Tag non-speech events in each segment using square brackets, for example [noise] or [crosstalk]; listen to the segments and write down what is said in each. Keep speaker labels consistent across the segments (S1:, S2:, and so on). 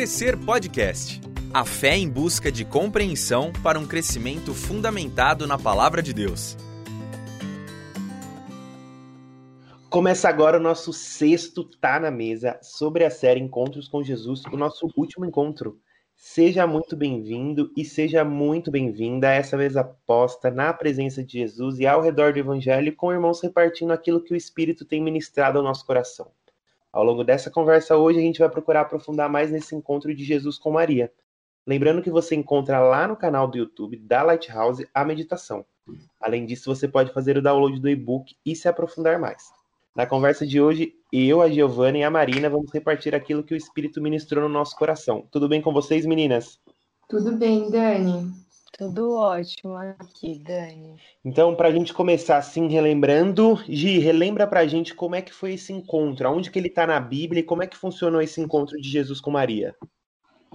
S1: Crescer Podcast. A fé em busca de compreensão para um crescimento fundamentado na palavra de Deus.
S2: Começa agora o nosso sexto Tá na Mesa sobre a série Encontros com Jesus, o nosso último encontro. Seja muito bem-vindo e seja muito bem-vinda a essa mesa posta na presença de Jesus e ao redor do Evangelho, com irmãos repartindo aquilo que o Espírito tem ministrado ao nosso coração. Ao longo dessa conversa hoje, a gente vai procurar aprofundar mais nesse encontro de Jesus com Maria. Lembrando que você encontra lá no canal do YouTube da Lighthouse a meditação. Além disso, você pode fazer o download do e-book e se aprofundar mais. Na conversa de hoje, eu, a Giovana e a Marina vamos repartir aquilo que o Espírito ministrou no nosso coração. Tudo bem com vocês, meninas?
S3: Tudo bem, Dani.
S4: Tudo ótimo aqui, Dani.
S2: Então, para a gente começar assim, relembrando, Gi, relembra para a gente como é que foi esse encontro, aonde que ele está na Bíblia e como é que funcionou esse encontro de Jesus com Maria.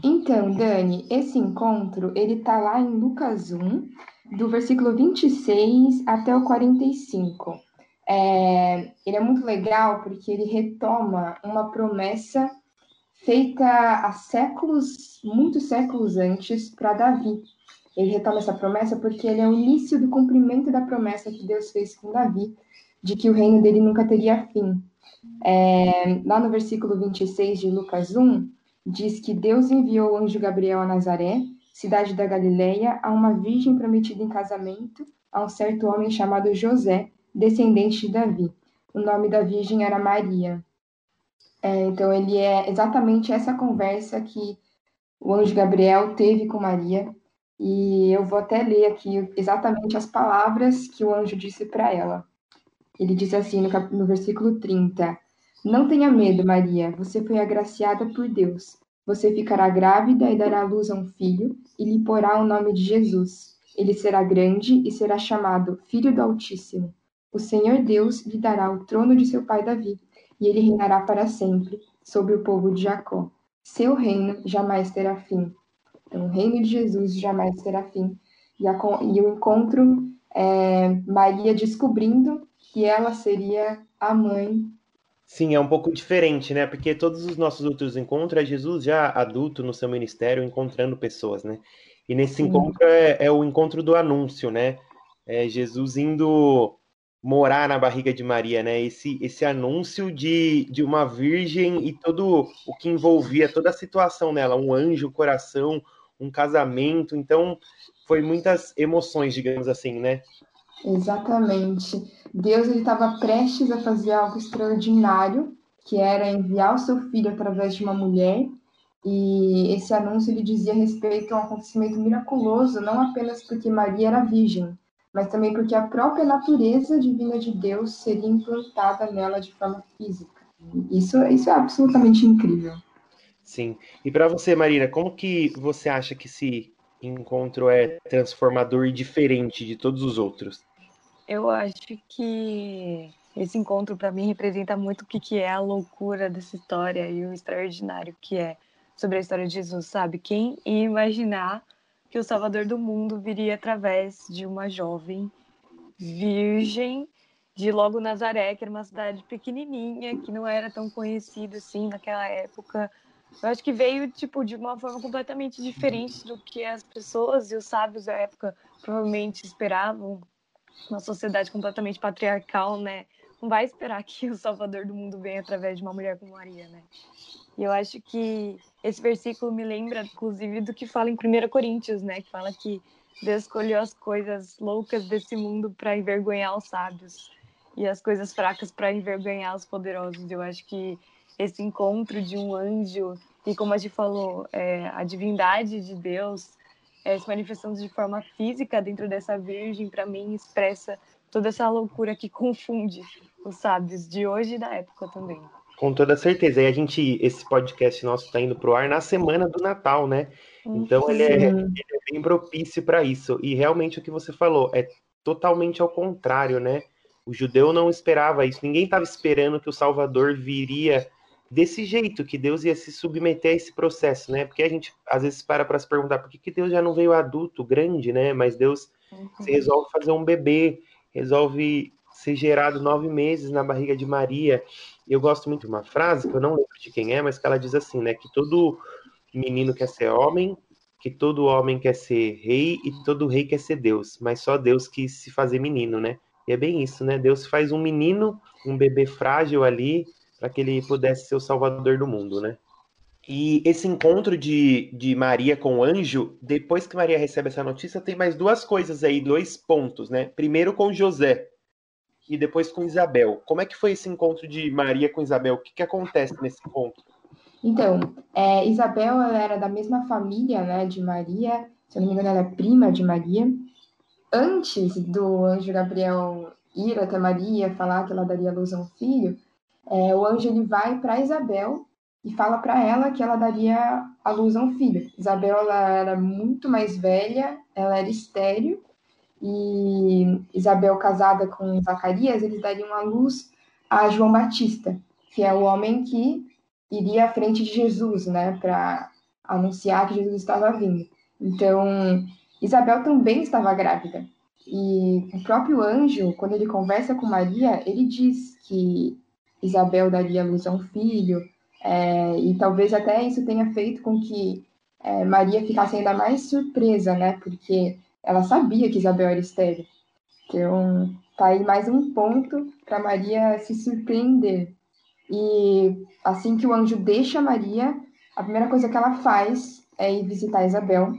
S3: Então, Dani, esse encontro, ele tá lá em Lucas 1, do versículo 26 até o 45. É, ele é muito legal porque ele retoma uma promessa feita há séculos, muitos séculos antes, para Davi. Ele retoma essa promessa porque ele é o início do cumprimento da promessa que Deus fez com Davi, de que o reino dele nunca teria fim. É, lá no versículo 26 de Lucas 1, diz que Deus enviou o anjo Gabriel a Nazaré, cidade da Galileia, a uma virgem prometida em casamento a um certo homem chamado José, descendente de Davi. O nome da virgem era Maria. É, então, ele é exatamente essa conversa que o anjo Gabriel teve com Maria, e eu vou até ler aqui exatamente as palavras que o anjo disse para ela. Ele diz assim no, cap... no versículo 30: Não tenha medo, Maria, você foi agraciada por Deus. Você ficará grávida e dará luz a um filho, e lhe porá o nome de Jesus. Ele será grande e será chamado Filho do Altíssimo. O Senhor Deus lhe dará o trono de seu pai Davi, e ele reinará para sempre sobre o povo de Jacó. Seu reino jamais terá fim. Então, o reino de Jesus jamais terá fim. E, a, e o encontro, é, Maria descobrindo que ela seria a mãe.
S2: Sim, é um pouco diferente, né? Porque todos os nossos outros encontros é Jesus já adulto no seu ministério encontrando pessoas, né? E nesse Sim. encontro é, é, o encontro do anúncio, né? É Jesus indo morar na barriga de Maria, né? Esse, esse anúncio de, de uma virgem e todo o que envolvia toda a situação nela, um anjo, coração, um casamento. Então, foi muitas emoções, digamos assim, né?
S3: Exatamente. Deus estava prestes a fazer algo extraordinário, que era enviar o seu filho através de uma mulher. E esse anúncio ele dizia respeito a um acontecimento miraculoso, não apenas porque Maria era virgem, mas também porque a própria natureza divina de Deus seria implantada nela de forma física. Isso, isso é absolutamente incrível.
S2: Sim. E para você, Marina, como que você acha que esse encontro é transformador e diferente de todos os outros?
S4: Eu acho que esse encontro para mim representa muito o que, que é a loucura dessa história e o extraordinário que é sobre a história de Jesus, sabe? Quem ia imaginar que o Salvador do mundo viria através de uma jovem virgem de logo Nazaré, que era uma cidade pequenininha, que não era tão conhecida assim naquela época, eu acho que veio, tipo, de uma forma completamente diferente do que as pessoas e os sábios da época provavelmente esperavam. Uma sociedade completamente patriarcal, né? Não vai esperar que o Salvador do mundo venha através de uma mulher como Maria, né? E eu acho que esse versículo me lembra, inclusive, do que fala em 1 Coríntios, né? Que fala que Deus escolheu as coisas loucas desse mundo para envergonhar os sábios e as coisas fracas para envergonhar os poderosos. Eu acho que esse encontro de um anjo e como a gente falou, é, a divindade de Deus é, se manifestando de forma física dentro dessa virgem, para mim, expressa toda essa loucura que confunde os sábios de hoje e da época também.
S2: Com toda certeza. E a gente, esse podcast nosso está indo para o ar na semana do Natal, né? Então ele é, ele é bem propício para isso. E realmente o que você falou é totalmente ao contrário, né? O judeu não esperava isso. Ninguém estava esperando que o Salvador viria desse jeito, que Deus ia se submeter a esse processo, né? Porque a gente às vezes para para se perguntar por que, que Deus já não veio adulto, grande, né? Mas Deus uhum. resolve fazer um bebê, resolve ser gerado nove meses na barriga de Maria. Eu gosto muito de uma frase, que eu não lembro de quem é, mas que ela diz assim, né? Que todo menino quer ser homem, que todo homem quer ser rei e todo rei quer ser Deus, mas só Deus quis se fazer menino, né? E é bem isso, né? Deus faz um menino, um bebê frágil ali, para que ele pudesse ser o salvador do mundo, né? E esse encontro de, de Maria com o anjo, depois que Maria recebe essa notícia, tem mais duas coisas aí, dois pontos, né? Primeiro com José e depois com Isabel. Como é que foi esse encontro de Maria com Isabel? O que, que acontece nesse encontro?
S3: Então, é, Isabel era da mesma família né, de Maria, se eu não me engano, ela é prima de Maria. Antes do anjo Gabriel ir até Maria falar que ela daria luz a um filho, é, o anjo ele vai para Isabel e fala para ela que ela daria a luz a um filho. Isabel ela era muito mais velha, ela era estéril, e Isabel casada com Zacarias, eles dariam a luz a João Batista, que é o homem que iria à frente de Jesus, né, para anunciar que Jesus estava vindo. Então, Isabel também estava grávida. E o próprio anjo, quando ele conversa com Maria, ele diz que Isabel daria luz a um filho, é, e talvez até isso tenha feito com que é, Maria ficasse ainda mais surpresa, né? Porque ela sabia que Isabel era estéreo. Então, tá aí mais um ponto para Maria se surpreender. E assim que o anjo deixa Maria, a primeira coisa que ela faz é ir visitar Isabel.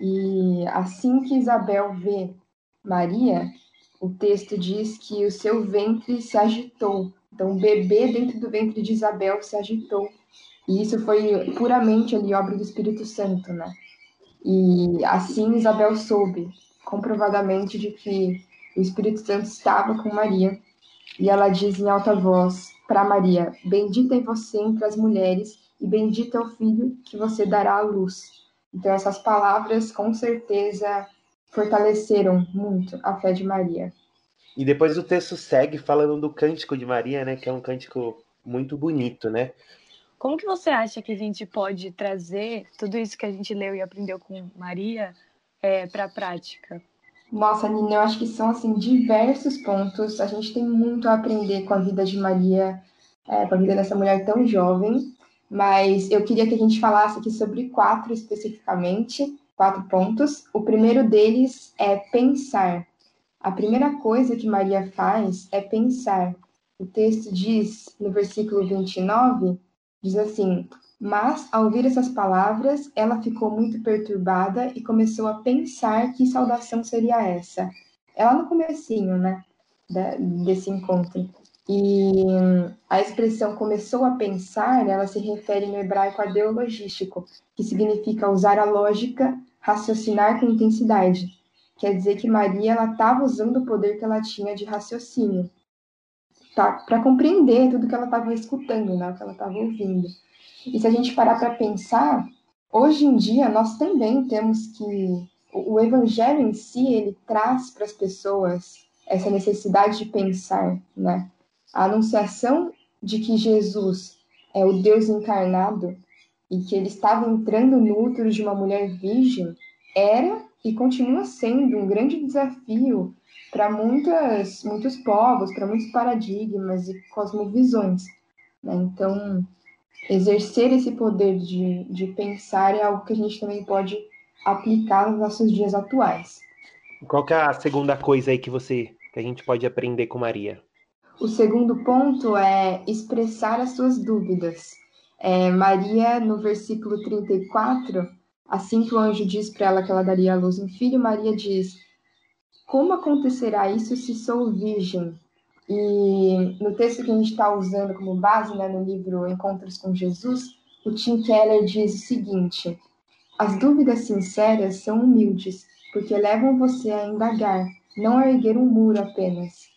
S3: E assim que Isabel vê Maria, o texto diz que o seu ventre se agitou então, o bebê dentro do ventre de Isabel se agitou. E isso foi puramente ali obra do Espírito Santo, né? E assim Isabel soube, comprovadamente, de que o Espírito Santo estava com Maria. E ela diz em alta voz para Maria: Bendita é você entre as mulheres, e bendito é o filho que você dará à luz. Então, essas palavras, com certeza, fortaleceram muito a fé de Maria.
S2: E depois o texto segue falando do cântico de Maria, né? Que é um cântico muito bonito, né?
S4: Como que você acha que a gente pode trazer tudo isso que a gente leu e aprendeu com Maria é, para a prática?
S3: Nossa, Nina, eu acho que são assim diversos pontos. A gente tem muito a aprender com a vida de Maria, é, com a vida dessa mulher tão jovem. Mas eu queria que a gente falasse aqui sobre quatro especificamente, quatro pontos. O primeiro deles é pensar. A primeira coisa que Maria faz é pensar. O texto diz, no versículo 29, diz assim: Mas, ao ouvir essas palavras, ela ficou muito perturbada e começou a pensar que saudação seria essa. Ela no comecinho, né, desse encontro. E a expressão começou a pensar, ela se refere no hebraico a deologístico, que significa usar a lógica, raciocinar com intensidade. Quer dizer que Maria ela estava usando o poder que ela tinha de raciocínio tá? para compreender tudo que ela estava escutando, né? o que ela estava ouvindo. E se a gente parar para pensar, hoje em dia nós também temos que o evangelho em si ele traz para as pessoas essa necessidade de pensar, né? A anunciação de que Jesus é o Deus encarnado e que ele estava entrando no útero de uma mulher virgem era e continua sendo um grande desafio para muitas, muitos povos, para muitos paradigmas e cosmovisões. Né? Então, exercer esse poder de, de pensar é algo que a gente também pode aplicar nos nossos dias atuais.
S2: Qual é a segunda coisa aí que você que a gente pode aprender com Maria?
S3: O segundo ponto é expressar as suas dúvidas. É, Maria, no versículo 34, Assim que o anjo diz para ela que ela daria à luz um filho, Maria diz: Como acontecerá isso se sou virgem? E no texto que a gente está usando como base, né, no livro Encontros com Jesus, o Tim Keller diz o seguinte: As dúvidas sinceras são humildes, porque levam você a indagar, não a erguer um muro apenas.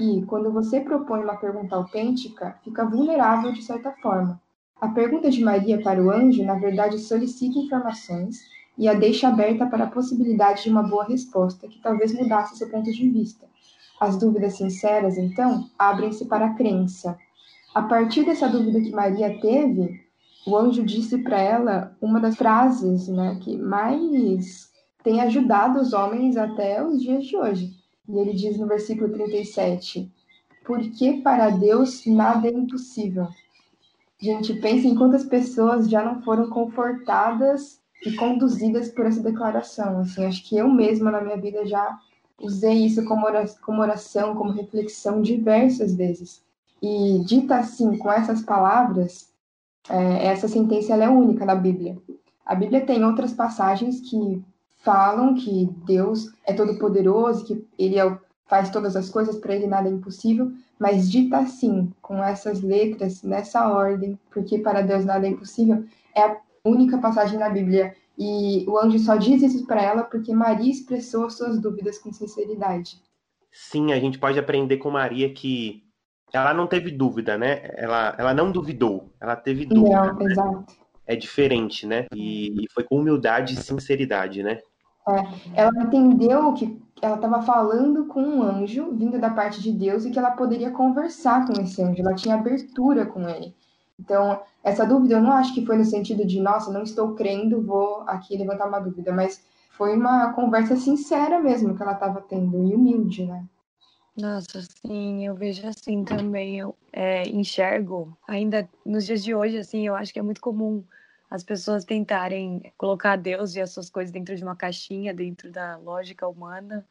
S3: E, quando você propõe uma pergunta autêntica, fica vulnerável de certa forma. A pergunta de Maria para o anjo, na verdade, solicita informações e a deixa aberta para a possibilidade de uma boa resposta, que talvez mudasse seu ponto de vista. As dúvidas sinceras, então, abrem-se para a crença. A partir dessa dúvida que Maria teve, o anjo disse para ela uma das frases né, que mais tem ajudado os homens até os dias de hoje. E ele diz no versículo 37: Porque para Deus nada é impossível. Gente pensa em quantas pessoas já não foram confortadas e conduzidas por essa declaração. Assim, acho que eu mesma na minha vida já usei isso como oração, como, reflexão diversas vezes. E dita assim, com essas palavras, é, essa sentença é única na Bíblia. A Bíblia tem outras passagens que falam que Deus é todo-poderoso, que Ele é, faz todas as coisas, para Ele nada é impossível, mas dita assim, com essas letras, nessa ordem, porque para Deus nada é impossível, é a única passagem na Bíblia. E o anjo só diz isso para ela porque Maria expressou suas dúvidas com sinceridade.
S2: Sim, a gente pode aprender com Maria que ela não teve dúvida, né? Ela, ela não duvidou, ela teve dúvida.
S3: Não, né? exato.
S2: É diferente, né? E, e, foi com humildade e sinceridade, né?
S3: É, ela entendeu que ela estava falando com um anjo vindo da parte de Deus e que ela poderia conversar com esse anjo, ela tinha abertura com ele. Então, essa dúvida eu não acho que foi no sentido de, nossa, não estou crendo, vou aqui levantar uma dúvida, mas foi uma conversa sincera mesmo que ela estava tendo e humilde, né?
S4: Nossa, sim, eu vejo assim também. Eu é, enxergo, ainda nos dias de hoje, assim, eu acho que é muito comum as pessoas tentarem colocar Deus e as suas coisas dentro de uma caixinha, dentro da lógica humana,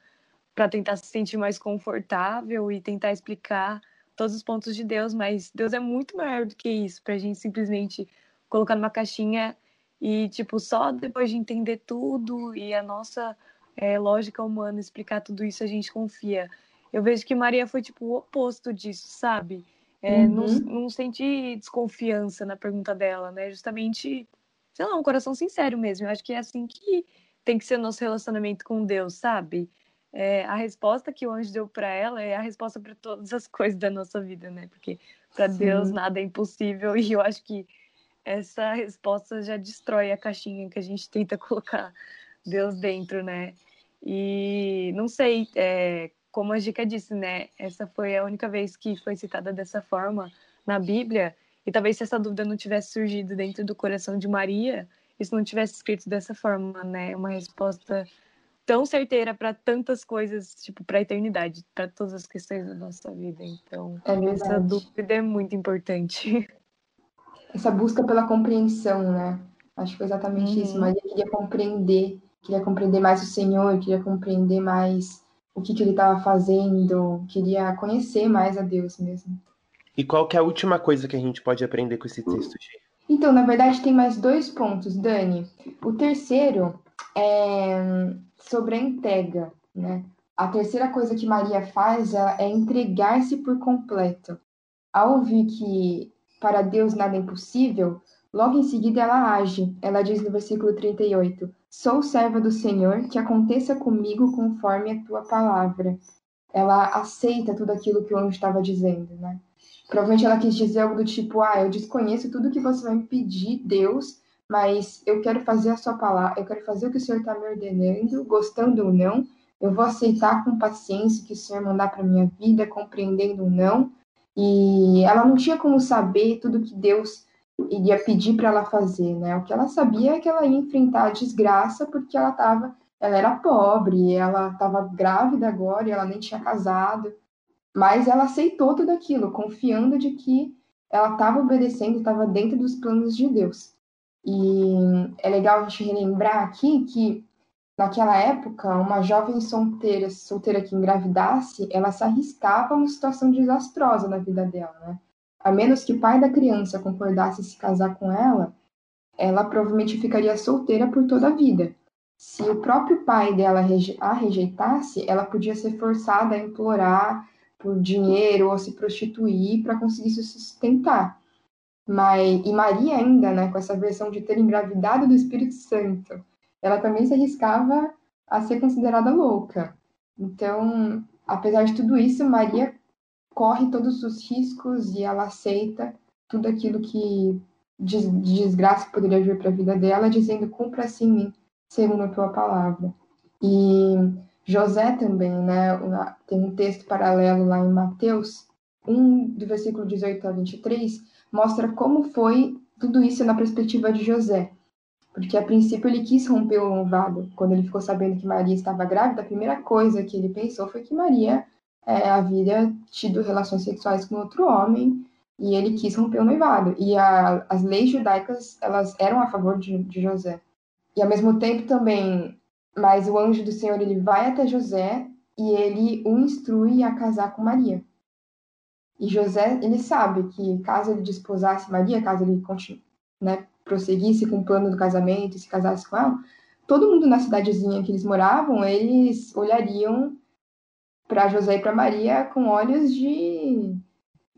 S4: para tentar se sentir mais confortável e tentar explicar todos os pontos de Deus, mas Deus é muito maior do que isso, para a gente simplesmente colocar numa caixinha e, tipo, só depois de entender tudo e a nossa é, lógica humana explicar tudo isso, a gente confia eu vejo que Maria foi tipo o oposto disso, sabe? É, uhum. não, não senti desconfiança na pergunta dela, né? Justamente, sei lá, um coração sincero mesmo. Eu acho que é assim que tem que ser o nosso relacionamento com Deus, sabe? É, a resposta que o anjo deu para ela é a resposta para todas as [laughs] coisas da nossa vida, né? Porque para Deus nada é impossível [laughs] e eu acho que essa resposta já destrói a caixinha que a gente tenta [laughs] colocar Deus dentro, né? E não sei, é, como a Dica disse, né? Essa foi a única vez que foi citada dessa forma na Bíblia. E talvez se essa dúvida não tivesse surgido dentro do coração de Maria, isso não tivesse escrito dessa forma, né? Uma resposta tão certeira para tantas coisas, tipo, para a eternidade, para todas as questões da nossa vida. Então,
S3: é
S4: essa dúvida é muito importante.
S3: Essa busca pela compreensão, né? Acho que foi exatamente uhum. isso. Maria queria compreender, queria compreender mais o Senhor, queria compreender mais o que, que ele estava fazendo, queria conhecer mais a Deus mesmo.
S2: E qual que é a última coisa que a gente pode aprender com esse texto, Gi?
S3: Então, na verdade, tem mais dois pontos, Dani. O terceiro é sobre a entrega, né? A terceira coisa que Maria faz é entregar-se por completo. Ao ouvir que para Deus nada é impossível, logo em seguida ela age. Ela diz no versículo 38: Sou serva do Senhor, que aconteça comigo conforme a tua palavra. Ela aceita tudo aquilo que o anjo estava dizendo, né? Provavelmente ela quis dizer algo do tipo: Ah, eu desconheço tudo que você vai me pedir, Deus, mas eu quero fazer a sua palavra, eu quero fazer o que o Senhor está me ordenando, gostando ou não. Eu vou aceitar com paciência o que o Senhor mandar para minha vida, compreendendo ou não. E ela não tinha como saber tudo que Deus iria pedir para ela fazer, né? O que ela sabia é que ela ia enfrentar a desgraça porque ela estava, ela era pobre, ela estava grávida agora e ela nem tinha casado, mas ela aceitou tudo aquilo, confiando de que ela estava obedecendo, estava dentro dos planos de Deus. E é legal a gente relembrar aqui que naquela época, uma jovem solteira, solteira que engravidasse, ela se arriscava a uma situação desastrosa na vida dela, né? A menos que o pai da criança concordasse se casar com ela, ela provavelmente ficaria solteira por toda a vida. Se o próprio pai dela a rejeitasse, ela podia ser forçada a implorar por dinheiro ou se prostituir para conseguir se sustentar. Mas, e Maria ainda, né, com essa versão de ter engravidado do Espírito Santo, ela também se arriscava a ser considerada louca. Então, apesar de tudo isso, Maria corre todos os riscos e ela aceita tudo aquilo que de, desgraça poderia vir para a vida dela, dizendo: cumpra-se em mim, segundo a tua palavra. E José também, né? Tem um texto paralelo lá em Mateus 1, do versículo 18 a 23, mostra como foi tudo isso na perspectiva de José. Porque a princípio ele quis romper o louvado. Quando ele ficou sabendo que Maria estava grávida, a primeira coisa que ele pensou foi que Maria é, havia tido relações sexuais com outro homem e ele quis romper o noivado. E a, as leis judaicas, elas eram a favor de, de José. E ao mesmo tempo também, mas o anjo do Senhor, ele vai até José e ele o instrui a casar com Maria. E José, ele sabe que caso ele desposasse Maria, caso ele continue, né, prosseguisse com o plano do casamento e se casasse com ela, todo mundo na cidadezinha que eles moravam, eles olhariam para José e para Maria com olhos de,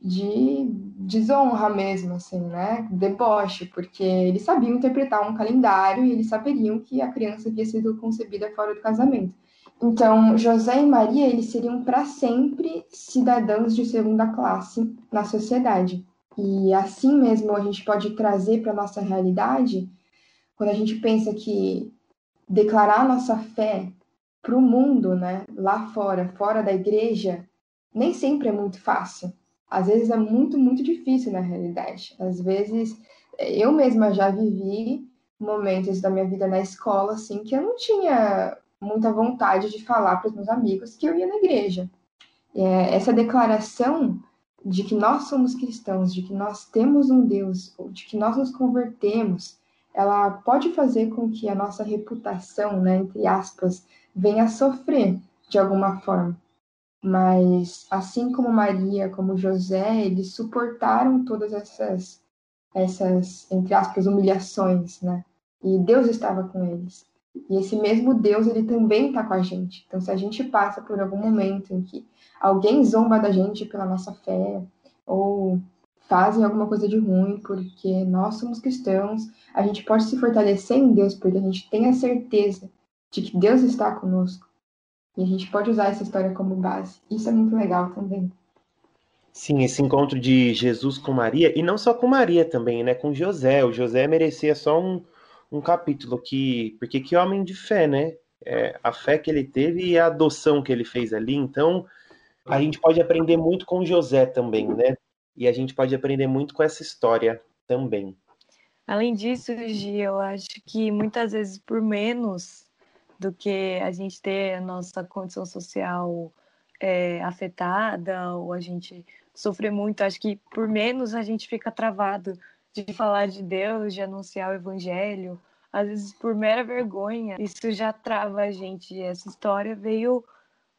S3: de desonra mesmo, assim, né? Deboche, porque eles sabiam interpretar um calendário e eles saberiam que a criança havia sido concebida fora do casamento. Então, José e Maria, eles seriam para sempre cidadãos de segunda classe na sociedade. E assim mesmo a gente pode trazer para nossa realidade, quando a gente pensa que declarar nossa fé para o mundo, né, lá fora, fora da igreja, nem sempre é muito fácil. Às vezes é muito, muito difícil na realidade. Às vezes eu mesma já vivi momentos da minha vida na escola assim que eu não tinha muita vontade de falar para os meus amigos que eu ia na igreja. É, essa declaração de que nós somos cristãos, de que nós temos um Deus, de que nós nos convertemos, ela pode fazer com que a nossa reputação, né, entre aspas, venha a sofrer de alguma forma. Mas assim como Maria, como José, eles suportaram todas essas essas entre aspas humilhações, né? E Deus estava com eles. E esse mesmo Deus, ele também está com a gente. Então, se a gente passa por algum momento em que alguém zomba da gente pela nossa fé, ou fazem alguma coisa de ruim porque nós somos cristãos, a gente pode se fortalecer em Deus porque a gente tem a certeza de que Deus está conosco. E a gente pode usar essa história como base. Isso é muito legal também.
S2: Sim, esse encontro de Jesus com Maria, e não só com Maria também, né? Com José. O José merecia só um, um capítulo que. Porque que homem de fé, né? É, a fé que ele teve e a adoção que ele fez ali. Então, a gente pode aprender muito com José também, né? E a gente pode aprender muito com essa história também.
S4: Além disso, Gi, eu acho que muitas vezes por menos do que a gente ter a nossa condição social é, afetada ou a gente sofrer muito, acho que por menos a gente fica travado de falar de Deus, de anunciar o evangelho, às vezes por mera vergonha, isso já trava a gente. E essa história veio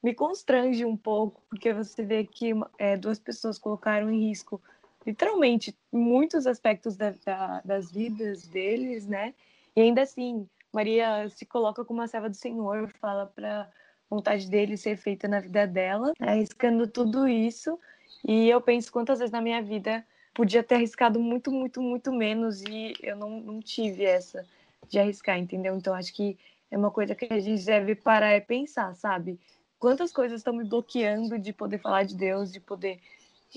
S4: me constrange um pouco, porque você vê que é, duas pessoas colocaram em risco, literalmente, muitos aspectos da, da, das vidas deles, né? E ainda assim, Maria se coloca como uma serva do Senhor, fala para vontade dele ser feita na vida dela, arriscando tudo isso. E eu penso quantas vezes na minha vida podia ter arriscado muito, muito, muito menos e eu não, não tive essa de arriscar, entendeu? Então acho que é uma coisa que a gente deve parar e pensar, sabe? Quantas coisas estão me bloqueando de poder falar de Deus, de poder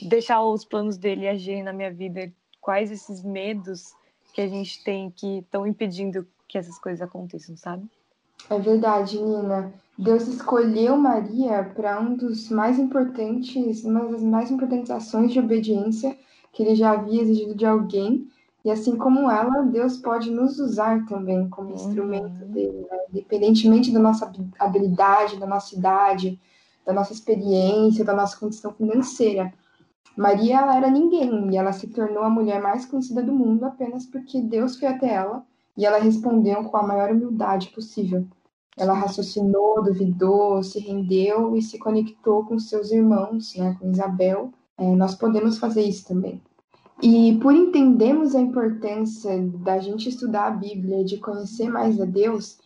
S4: deixar os planos dele agir na minha vida? Quais esses medos que a gente tem que estão impedindo que essas coisas aconteçam, sabe?
S3: É verdade, Nina. Deus escolheu Maria para um dos mais importantes, uma das mais importantes ações de obediência que ele já havia exigido de alguém. E assim como ela, Deus pode nos usar também como uhum. instrumento dele, né? independentemente da nossa habilidade, da nossa idade, da nossa experiência, da nossa condição financeira. Maria ela era ninguém e ela se tornou a mulher mais conhecida do mundo apenas porque Deus foi até ela e ela respondeu com a maior humildade possível. Ela raciocinou, duvidou, se rendeu e se conectou com seus irmãos, né, com Isabel. É, nós podemos fazer isso também. E por entendermos a importância da gente estudar a Bíblia, de conhecer mais a Deus,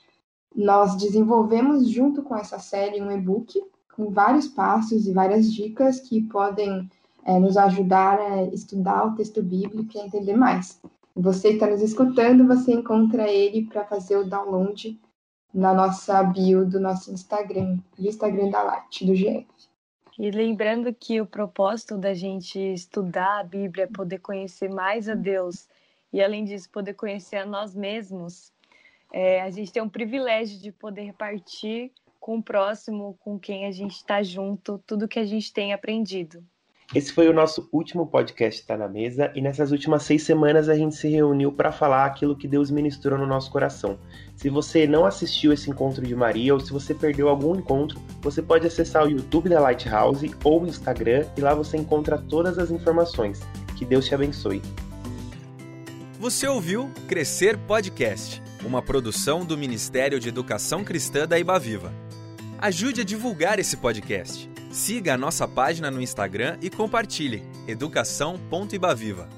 S3: nós desenvolvemos junto com essa série um e-book com vários passos e várias dicas que podem é, nos ajudar a estudar o texto bíblico e entender mais. Você está nos escutando, você encontra ele para fazer o download na nossa bio do nosso Instagram, do Instagram da Late, do GF.
S4: E lembrando que o propósito da gente estudar a Bíblia é poder conhecer mais a Deus e, além disso, poder conhecer a nós mesmos, é, a gente tem um privilégio de poder repartir com o próximo, com quem a gente está junto, tudo que a gente tem aprendido.
S2: Esse foi o nosso último podcast Tá na Mesa e nessas últimas seis semanas a gente se reuniu para falar aquilo que Deus ministrou no nosso coração. Se você não assistiu esse encontro de Maria ou se você perdeu algum encontro, você pode acessar o YouTube da Lighthouse ou o Instagram e lá você encontra todas as informações. Que Deus te abençoe.
S1: Você ouviu Crescer Podcast, uma produção do Ministério de Educação Cristã da Ibaviva. Ajude a divulgar esse podcast. Siga a nossa página no Instagram e compartilhe educação.ibaviva.